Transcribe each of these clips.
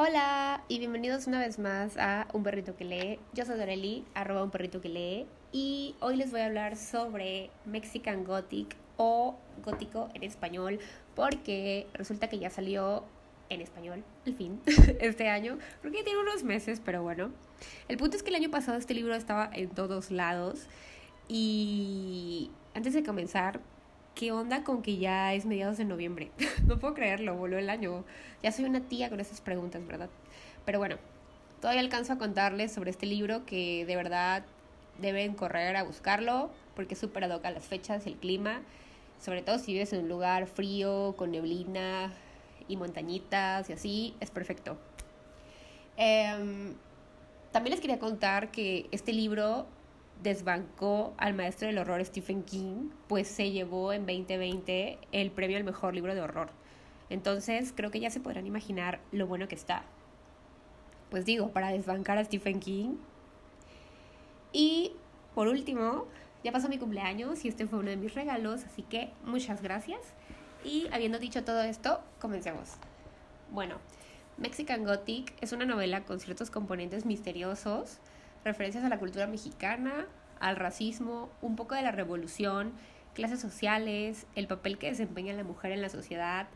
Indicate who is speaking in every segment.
Speaker 1: Hola y bienvenidos una vez más a Un Perrito que lee. Yo soy Doreli, arroba un perrito que lee. Y hoy les voy a hablar sobre Mexican Gothic o gótico en español, porque resulta que ya salió en español, al fin, este año. Creo que tiene unos meses, pero bueno. El punto es que el año pasado este libro estaba en todos lados. Y antes de comenzar, ¿qué onda con que ya es mediados de noviembre? no puedo creerlo, voló el año. Ya soy una tía con esas preguntas, ¿verdad? Pero bueno, todavía alcanzo a contarles sobre este libro que de verdad deben correr a buscarlo porque es súper ad a las fechas, el clima, sobre todo si vives en un lugar frío, con neblina y montañitas y así, es perfecto. Em, también les quería contar que este libro desbancó al maestro del horror Stephen King, pues se llevó en 2020 el premio al mejor libro de horror. Entonces creo que ya se podrán imaginar lo bueno que está. Pues digo, para desbancar a Stephen King. Y por último, ya pasó mi cumpleaños y este fue uno de mis regalos, así que muchas gracias. Y habiendo dicho todo esto, comencemos. Bueno, Mexican Gothic es una novela con ciertos componentes misteriosos referencias a la cultura mexicana, al racismo, un poco de la revolución, clases sociales, el papel que desempeña la mujer en la sociedad,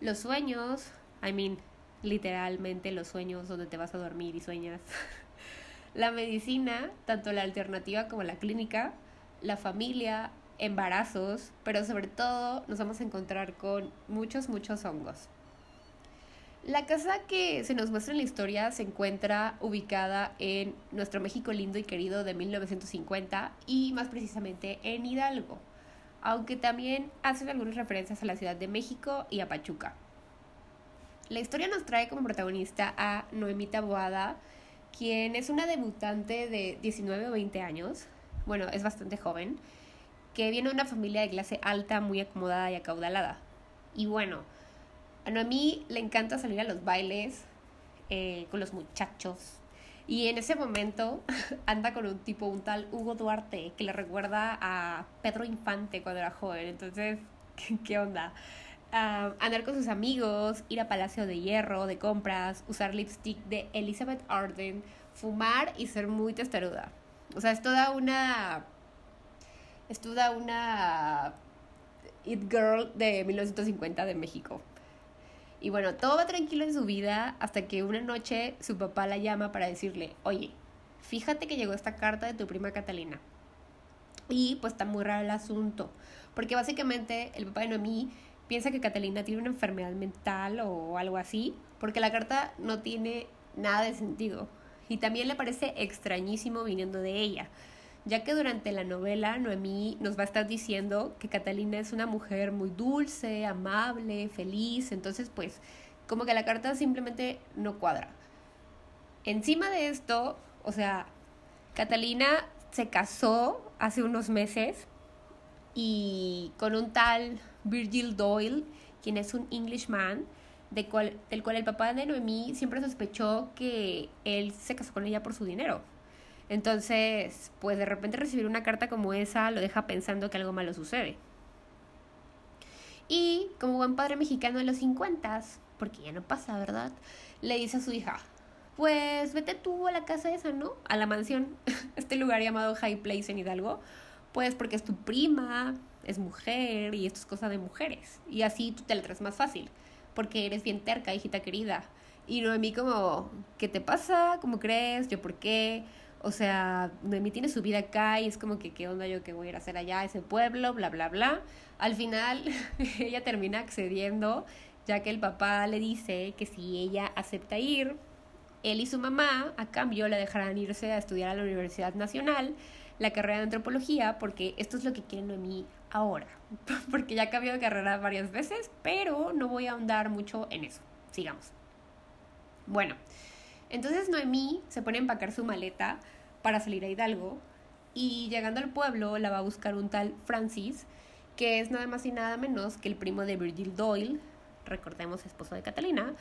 Speaker 1: los sueños, I mean, literalmente los sueños donde te vas a dormir y sueñas, la medicina, tanto la alternativa como la clínica, la familia, embarazos, pero sobre todo nos vamos a encontrar con muchos, muchos hongos. La casa que se nos muestra en la historia se encuentra ubicada en nuestro México lindo y querido de 1950 y más precisamente en Hidalgo, aunque también hacen algunas referencias a la Ciudad de México y a Pachuca. La historia nos trae como protagonista a Noemita Boada, quien es una debutante de 19 o 20 años, bueno, es bastante joven, que viene de una familia de clase alta, muy acomodada y acaudalada. Y bueno, a Noemí le encanta salir a los bailes eh, con los muchachos. Y en ese momento anda con un tipo, un tal Hugo Duarte, que le recuerda a Pedro Infante cuando era joven. Entonces, ¿qué, onda? Ah, andar con sus amigos, ir a Palacio de Hierro, de compras, usar lipstick de Elizabeth Arden, fumar y ser muy testaruda. O sea, es toda una. Es toda una. It Girl de 1950 de México. Y bueno, todo va tranquilo en su vida hasta que una noche su papá la llama para decirle, oye, fíjate que llegó esta carta de tu prima Catalina. Y pues está muy raro el asunto, porque básicamente el papá de Noemí piensa que Catalina tiene una enfermedad mental o algo así, porque la carta no tiene nada de sentido. Y también le parece extrañísimo viniendo de ella, ya que durante la novela Noemí nos va a estar diciendo que Catalina es una mujer muy dulce, amable, feliz, entonces pues como que la carta simplemente no cuadra. Encima de esto, o sea, Catalina se casó hace unos meses y con un tal Virgil Doyle, quien es un Englishman, de cual, del cual el papá de Noemí siempre sospechó que él se casó con ella por su dinero. Entonces, pues de repente recibir una carta como esa lo deja pensando que algo malo sucede. Y como buen padre mexicano de los 50, porque ya no pasa, ¿verdad? Le dice a su hija, pues vete tú a la casa esa, ¿no? A la mansión, este lugar llamado High Place en Hidalgo, pues porque es tu prima, es mujer y esto es cosa de mujeres. Y así tú te la traes más fácil, porque eres bien terca, hijita querida. Y no a mí como, ¿qué te pasa? ¿Cómo crees? ¿Yo por qué? O sea, Noemí tiene su vida acá y es como que, ¿qué onda yo que voy a ir a hacer allá a ese pueblo? Bla, bla, bla. Al final, ella termina accediendo, ya que el papá le dice que si ella acepta ir, él y su mamá, a cambio, la dejarán irse a estudiar a la Universidad Nacional la carrera de antropología, porque esto es lo que quiere Noemí ahora. porque ya cambió de carrera varias veces, pero no voy a ahondar mucho en eso. Sigamos. Bueno, entonces Noemí se pone a empacar su maleta para salir a Hidalgo y llegando al pueblo la va a buscar un tal Francis, que es nada más y nada menos que el primo de Virgil Doyle, recordemos esposo de Catalina,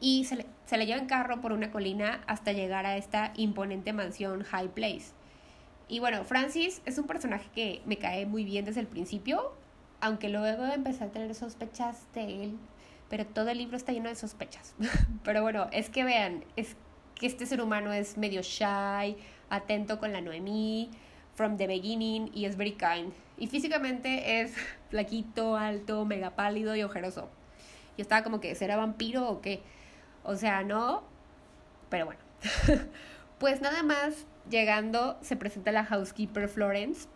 Speaker 1: y se le, se le lleva en carro por una colina hasta llegar a esta imponente mansión High Place. Y bueno, Francis es un personaje que me cae muy bien desde el principio, aunque luego empecé a tener sospechas de él pero todo el libro está lleno de sospechas. pero bueno, es que vean, es que este ser humano es medio shy, atento con la Noemí, from the beginning y es very kind. Y físicamente es flaquito, alto, mega pálido y ojeroso. Yo estaba como que, ¿será vampiro o qué? O sea, no, pero bueno. pues nada más llegando se presenta la housekeeper Florence,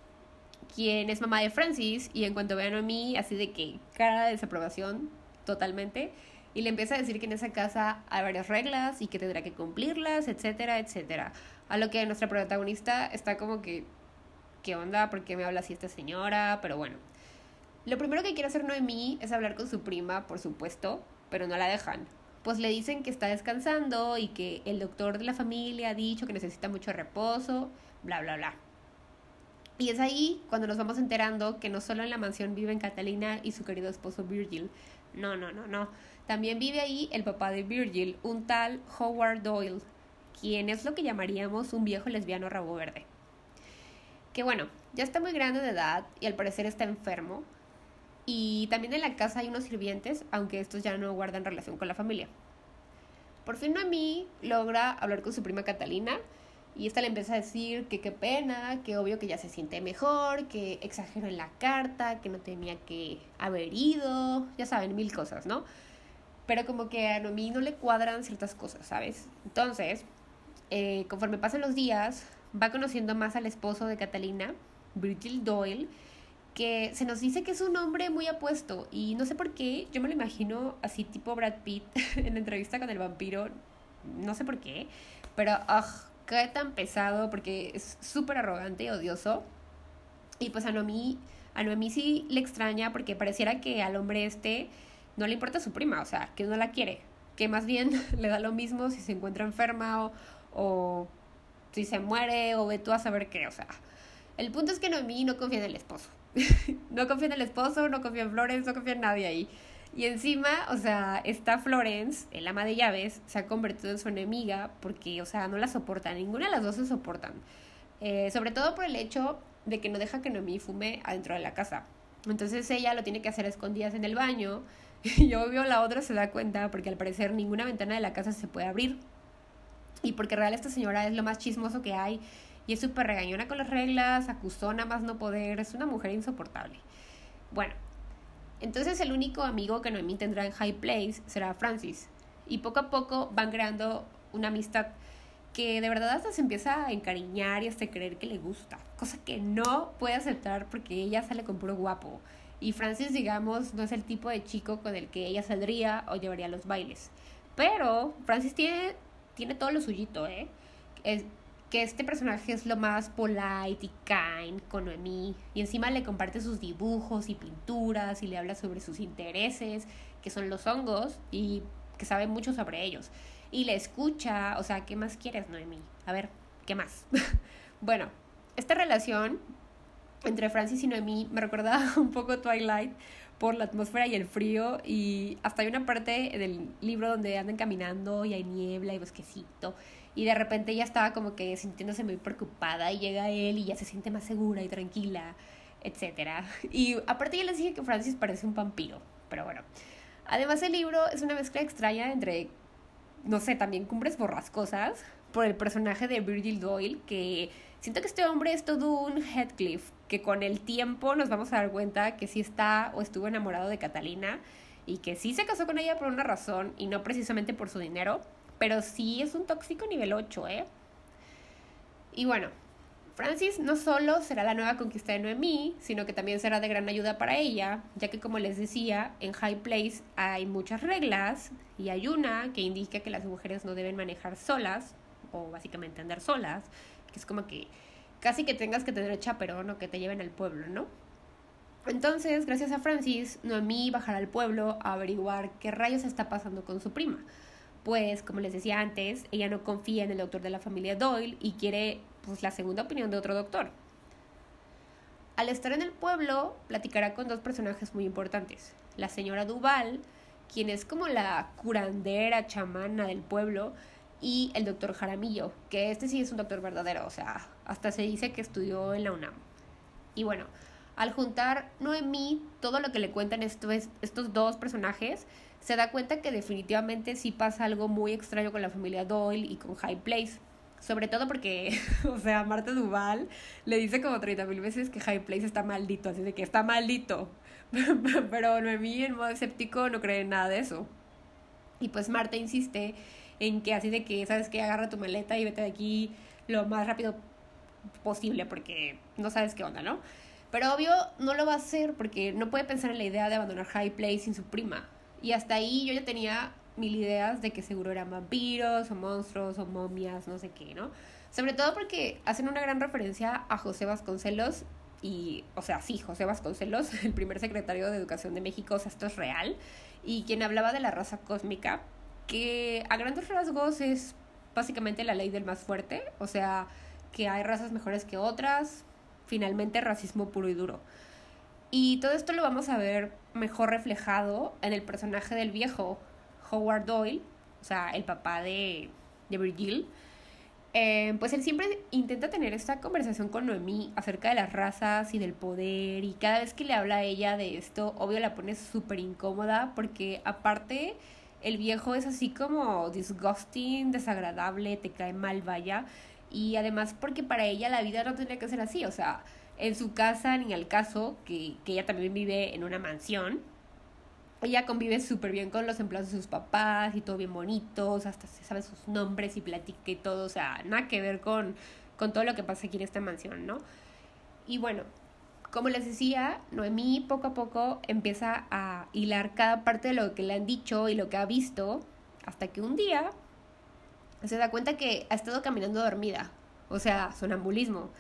Speaker 1: quien es mamá de Francis, y en cuanto vean a mí, así de que cara de desaprobación totalmente, y le empieza a decir que en esa casa hay varias reglas y que tendrá que cumplirlas, etcétera, etcétera. A lo que nuestra protagonista está como que, ¿qué onda? ¿Por qué me habla así esta señora? Pero bueno. Lo primero que quiere hacer Noemí es hablar con su prima, por supuesto, pero no la dejan. Pues le dicen que está descansando y que el doctor de la familia ha dicho que necesita mucho reposo, bla, bla, bla. Y es ahí cuando nos vamos enterando que no solo en la mansión viven Catalina y su querido esposo Virgil. No, no, no, no. También vive ahí el papá de Virgil, un tal Howard Doyle, quien es lo que llamaríamos un viejo lesbiano rabo verde. Que bueno, ya está muy grande de edad y al parecer está enfermo. Y también en la casa hay unos sirvientes, aunque estos ya no guardan relación con la familia. Por fin Noemí logra hablar con su prima Catalina y esta le empieza a decir que qué pena, que obvio que ya se siente mejor, que exageró en la carta, que no tenía que haber ido, ya saben, mil cosas, ¿no? Pero como que a Noemí no le cuadran ciertas cosas, ¿sabes? Entonces, eh, conforme pasan los días, va conociendo más al esposo de Catalina, Virgil Doyle, que se nos dice que es un hombre muy apuesto y no sé por qué, yo me lo imagino así tipo Brad Pitt en la entrevista con el vampiro, no sé por qué, pero ugh, cae tan pesado porque es súper arrogante y odioso. Y pues a Noemí, a Noemí sí le extraña porque pareciera que al hombre este no le importa su prima, o sea, que no la quiere, que más bien le da lo mismo si se encuentra enferma o, o si se muere o ve tú a saber qué, o sea. El punto es que Noemí no confía en el esposo. no confía en el esposo, no confía en Flores, no confía en nadie ahí. Y encima, o sea, esta Florence, el ama de llaves, se ha convertido en su enemiga porque, o sea, no la soporta, ninguna de las dos se soportan. Eh, sobre todo por el hecho de que no deja que Noemí fume adentro de la casa. Entonces ella lo tiene que hacer escondidas en el baño y obvio la otra se da cuenta porque al parecer ninguna ventana de la casa se puede abrir. Y porque real esta señora es lo más chismoso que hay y es súper regañona con las reglas, acusona más no poder, es una mujer insoportable. Bueno, entonces el único amigo que Noemí tendrá en High Place será Francis. Y poco a poco van creando una amistad que de verdad hasta se empieza a encariñar y hasta creer que le gusta. Cosa que no puede aceptar porque ella sale con puro guapo. Y Francis, digamos, no es el tipo de chico con el que ella saldría o llevaría los bailes. Pero Francis tiene, tiene todo lo suyito, ¿eh? Es, que este personaje es lo más polite y kind con Noemí y encima le comparte sus dibujos y pinturas y le habla sobre sus intereses, que son los hongos y que sabe mucho sobre ellos. Y le escucha, o sea, ¿qué más quieres, Noemí? A ver, ¿qué más? bueno, esta relación entre Francis y Noemí me recuerda un poco Twilight por la atmósfera y el frío y hasta hay una parte del libro donde andan caminando y hay niebla y bosquecito y de repente ella estaba como que sintiéndose muy preocupada y llega él y ya se siente más segura y tranquila, etc. Y aparte ya les dije que Francis parece un vampiro, pero bueno. Además el libro es una mezcla extraña entre, no sé, también cumbres borrascosas por el personaje de Virgil Doyle, que siento que este hombre es todo un Heathcliff, que con el tiempo nos vamos a dar cuenta que sí está o estuvo enamorado de Catalina y que sí se casó con ella por una razón y no precisamente por su dinero pero sí es un tóxico nivel 8, ¿eh? Y bueno, Francis no solo será la nueva conquista de Noemí, sino que también será de gran ayuda para ella, ya que como les decía, en High Place hay muchas reglas y hay una que indica que las mujeres no deben manejar solas, o básicamente andar solas, que es como que casi que tengas que tener chaperón o que te lleven al pueblo, ¿no? Entonces, gracias a Francis, Noemí bajará al pueblo a averiguar qué rayos está pasando con su prima pues, como les decía antes, ella no confía en el doctor de la familia Doyle y quiere pues, la segunda opinión de otro doctor. Al estar en el pueblo, platicará con dos personajes muy importantes. La señora Duval, quien es como la curandera chamana del pueblo, y el doctor Jaramillo, que este sí es un doctor verdadero, o sea, hasta se dice que estudió en la UNAM. Y bueno, al juntar Noemí todo lo que le cuentan estos, estos dos personajes, se da cuenta que definitivamente sí pasa algo muy extraño con la familia Doyle y con High Place. Sobre todo porque, o sea, Marta Duval le dice como 30 mil veces que High Place está maldito, así de que está maldito. Pero Noemí en modo escéptico no cree en nada de eso. Y pues Marta insiste en que así de que, ¿sabes que Agarra tu maleta y vete de aquí lo más rápido posible porque no sabes qué onda, ¿no? Pero obvio no lo va a hacer porque no puede pensar en la idea de abandonar High Place sin su prima. Y hasta ahí yo ya tenía mil ideas de que seguro eran vampiros o monstruos o momias, no sé qué, ¿no? Sobre todo porque hacen una gran referencia a José Vasconcelos y, o sea, sí, José Vasconcelos, el primer secretario de Educación de México, o sea, esto es real, y quien hablaba de la raza cósmica, que a grandes rasgos es básicamente la ley del más fuerte, o sea, que hay razas mejores que otras, finalmente racismo puro y duro. Y todo esto lo vamos a ver mejor reflejado en el personaje del viejo, Howard Doyle, o sea, el papá de, de Virgil. Eh, pues él siempre intenta tener esta conversación con Noemí acerca de las razas y del poder y cada vez que le habla a ella de esto, obvio la pone súper incómoda porque aparte el viejo es así como disgusting, desagradable, te cae mal, vaya. Y además porque para ella la vida no tendría que ser así, o sea, en su casa ni al caso, que, que ella también vive en una mansión, ella convive súper bien con los empleados de sus papás y todo bien bonitos, hasta se sabe sus nombres y platica y todo, o sea, nada que ver con, con todo lo que pasa aquí en esta mansión, ¿no? Y bueno, como les decía, Noemí poco a poco empieza a hilar cada parte de lo que le han dicho y lo que ha visto, hasta que un día se da cuenta que ha estado caminando dormida, o sea, sonambulismo.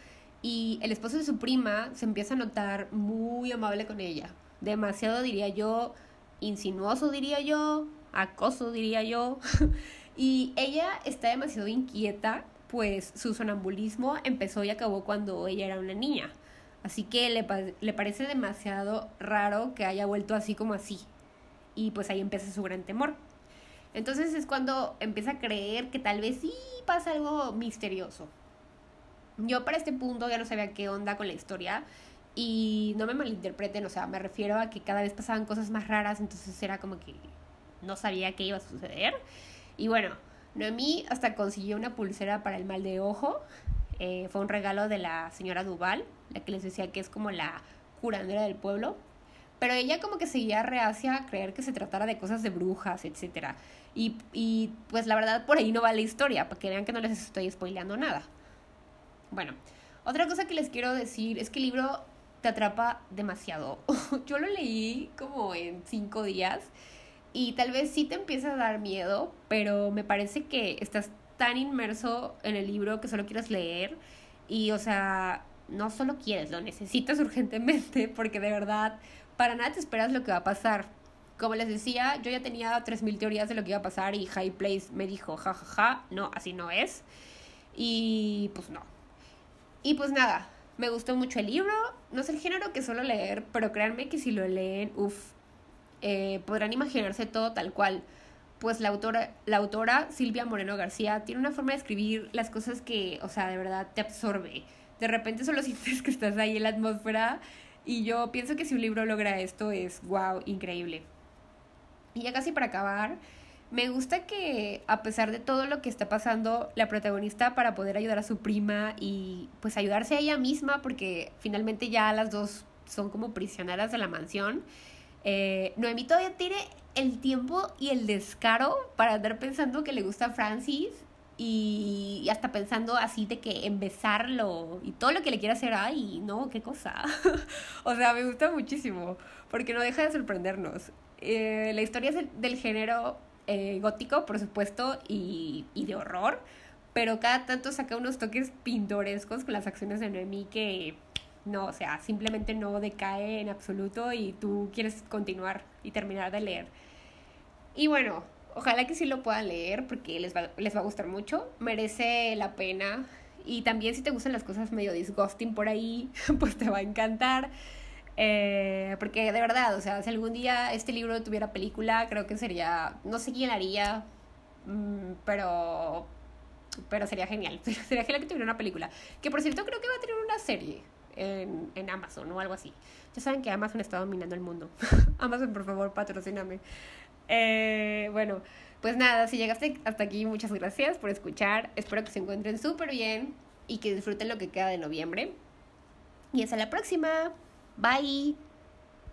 Speaker 1: Y el esposo de su prima se empieza a notar muy amable con ella. Demasiado, diría yo, insinuoso, diría yo, acoso, diría yo. y ella está demasiado inquieta, pues su sonambulismo empezó y acabó cuando ella era una niña. Así que le, le parece demasiado raro que haya vuelto así como así. Y pues ahí empieza su gran temor. Entonces es cuando empieza a creer que tal vez sí pasa algo misterioso. Yo para este punto ya no sabía qué onda con la historia y no me malinterpreten, o sea, me refiero a que cada vez pasaban cosas más raras, entonces era como que no sabía qué iba a suceder. Y bueno, Noemí hasta consiguió una pulsera para el mal de ojo. Eh, fue un regalo de la señora Duval, la que les decía que es como la curandera del pueblo. Pero ella como que seguía reacia a creer que se tratara de cosas de brujas, etc. Y, y pues la verdad por ahí no va la historia, para que vean que no les estoy spoileando nada. Bueno, otra cosa que les quiero decir es que el libro te atrapa demasiado. Yo lo leí como en cinco días y tal vez sí te empieza a dar miedo, pero me parece que estás tan inmerso en el libro que solo quieres leer y, o sea, no solo quieres, lo necesitas urgentemente porque de verdad para nada te esperas lo que va a pasar. Como les decía, yo ya tenía 3.000 teorías de lo que iba a pasar y High Place me dijo, jajaja, ja, ja, no, así no es. Y pues no. Y pues nada, me gustó mucho el libro. No es el género que suelo leer, pero créanme que si lo leen, uff, eh, podrán imaginarse todo tal cual. Pues la autora, la autora Silvia Moreno García tiene una forma de escribir las cosas que, o sea, de verdad te absorbe. De repente solo sientes que estás ahí en la atmósfera y yo pienso que si un libro logra esto es wow, increíble. Y ya casi para acabar, me gusta que a pesar de todo lo que está pasando, la protagonista para poder ayudar a su prima y pues ayudarse a ella misma, porque finalmente ya las dos son como prisioneras de la mansión, eh, Noemí todavía tiene el tiempo y el descaro para andar pensando que le gusta a Francis y, hasta pensando así de que en y todo lo que le quiere hacer, ay, no, qué cosa. o sea, me gusta muchísimo porque no deja de sorprendernos. Eh, la historia es del género eh, gótico, por supuesto, y, y de horror, pero cada tanto saca unos toques pintorescos con las acciones de Noemí que no, o sea, simplemente no decae en absoluto y tú quieres continuar y terminar de leer. Y bueno, Ojalá que sí lo puedan leer porque les va, les va a gustar mucho. Merece la pena. Y también si te gustan las cosas medio disgusting por ahí, pues te va a encantar. Eh, porque de verdad, o sea, si algún día este libro tuviera película, creo que sería, no sé quién haría, mm, pero, pero sería genial. sería genial que tuviera una película. Que por cierto creo que va a tener una serie en, en Amazon o algo así. Ya saben que Amazon está dominando el mundo. Amazon, por favor, patrocíname. Eh, bueno, pues nada, si llegaste hasta aquí, muchas gracias por escuchar. Espero que se encuentren súper bien y que disfruten lo que queda de noviembre. Y hasta la próxima. Bye.